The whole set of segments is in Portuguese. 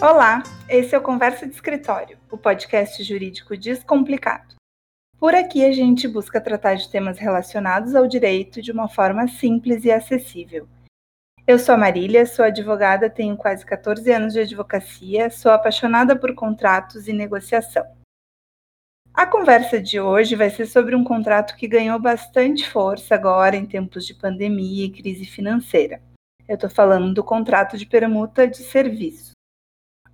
Olá, esse é o Conversa de Escritório, o podcast jurídico descomplicado. Por aqui a gente busca tratar de temas relacionados ao direito de uma forma simples e acessível. Eu sou a Marília, sou advogada, tenho quase 14 anos de advocacia, sou apaixonada por contratos e negociação. A conversa de hoje vai ser sobre um contrato que ganhou bastante força agora em tempos de pandemia e crise financeira. Eu estou falando do contrato de permuta de serviço.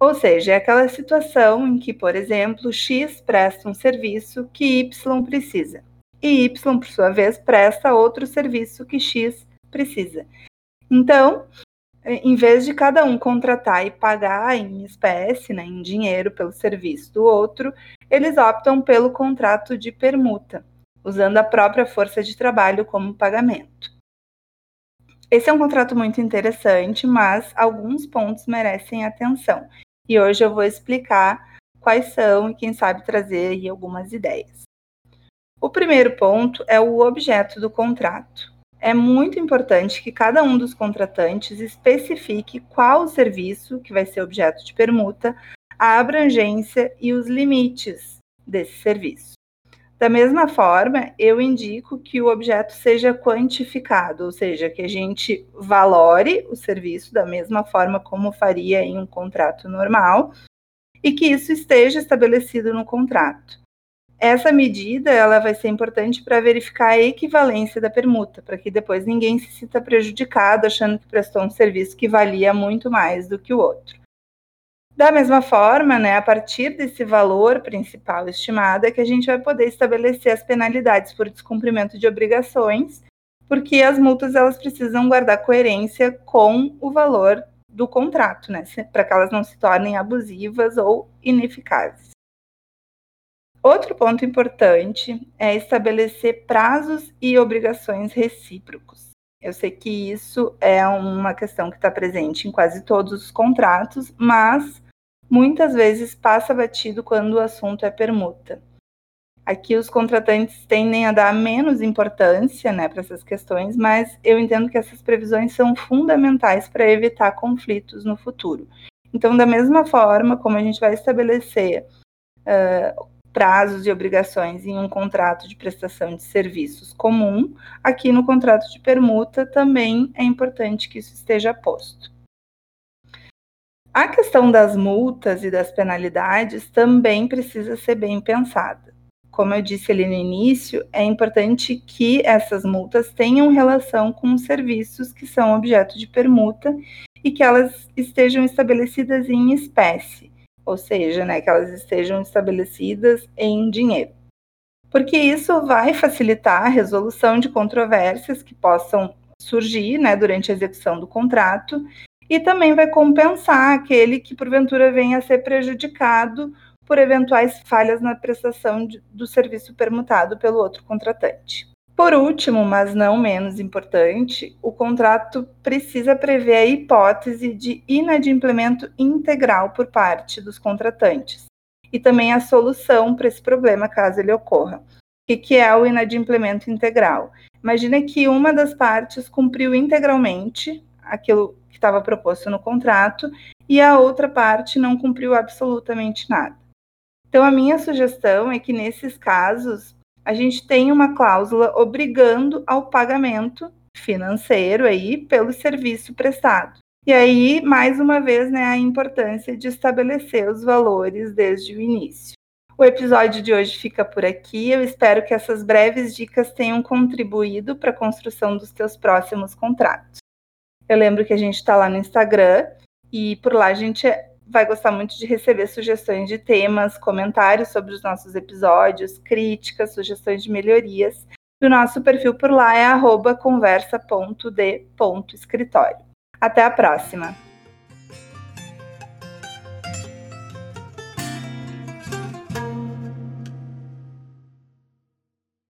Ou seja, é aquela situação em que, por exemplo, X presta um serviço que Y precisa, e Y, por sua vez, presta outro serviço que X precisa. Então, em vez de cada um contratar e pagar em espécie, né, em dinheiro, pelo serviço do outro, eles optam pelo contrato de permuta, usando a própria força de trabalho como pagamento. Esse é um contrato muito interessante, mas alguns pontos merecem atenção. E hoje eu vou explicar quais são e, quem sabe, trazer aí algumas ideias. O primeiro ponto é o objeto do contrato é muito importante que cada um dos contratantes especifique qual o serviço que vai ser objeto de permuta, a abrangência e os limites desse serviço. Da mesma forma, eu indico que o objeto seja quantificado, ou seja, que a gente valore o serviço da mesma forma como faria em um contrato normal e que isso esteja estabelecido no contrato. Essa medida ela vai ser importante para verificar a equivalência da permuta, para que depois ninguém se sinta prejudicado achando que prestou um serviço que valia muito mais do que o outro. Da mesma forma, né, a partir desse valor principal estimado, é que a gente vai poder estabelecer as penalidades por descumprimento de obrigações, porque as multas elas precisam guardar coerência com o valor do contrato, né, para que elas não se tornem abusivas ou ineficazes. Outro ponto importante é estabelecer prazos e obrigações recíprocos. Eu sei que isso é uma questão que está presente em quase todos os contratos, mas muitas vezes passa batido quando o assunto é permuta. Aqui os contratantes tendem a dar menos importância né, para essas questões, mas eu entendo que essas previsões são fundamentais para evitar conflitos no futuro. Então, da mesma forma como a gente vai estabelecer uh, prazos e obrigações em um contrato de prestação de serviços comum, aqui no contrato de permuta também é importante que isso esteja posto. A questão das multas e das penalidades também precisa ser bem pensada. Como eu disse ali no início, é importante que essas multas tenham relação com os serviços que são objeto de permuta e que elas estejam estabelecidas em espécie, ou seja, né, que elas estejam estabelecidas em dinheiro. Porque isso vai facilitar a resolução de controvérsias que possam surgir né, durante a execução do contrato e também vai compensar aquele que porventura venha a ser prejudicado por eventuais falhas na prestação de, do serviço permutado pelo outro contratante. Por último, mas não menos importante, o contrato precisa prever a hipótese de inadimplemento integral por parte dos contratantes e também a solução para esse problema caso ele ocorra. O que é o inadimplemento integral? Imagina que uma das partes cumpriu integralmente aquilo que estava proposto no contrato e a outra parte não cumpriu absolutamente nada. Então, a minha sugestão é que nesses casos a gente tem uma cláusula obrigando ao pagamento financeiro aí pelo serviço prestado. E aí, mais uma vez, né, a importância de estabelecer os valores desde o início. O episódio de hoje fica por aqui. Eu espero que essas breves dicas tenham contribuído para a construção dos teus próximos contratos. Eu lembro que a gente está lá no Instagram e por lá a gente vai gostar muito de receber sugestões de temas, comentários sobre os nossos episódios, críticas, sugestões de melhorias. E o nosso perfil por lá é conversa.d.escritório. Até a próxima!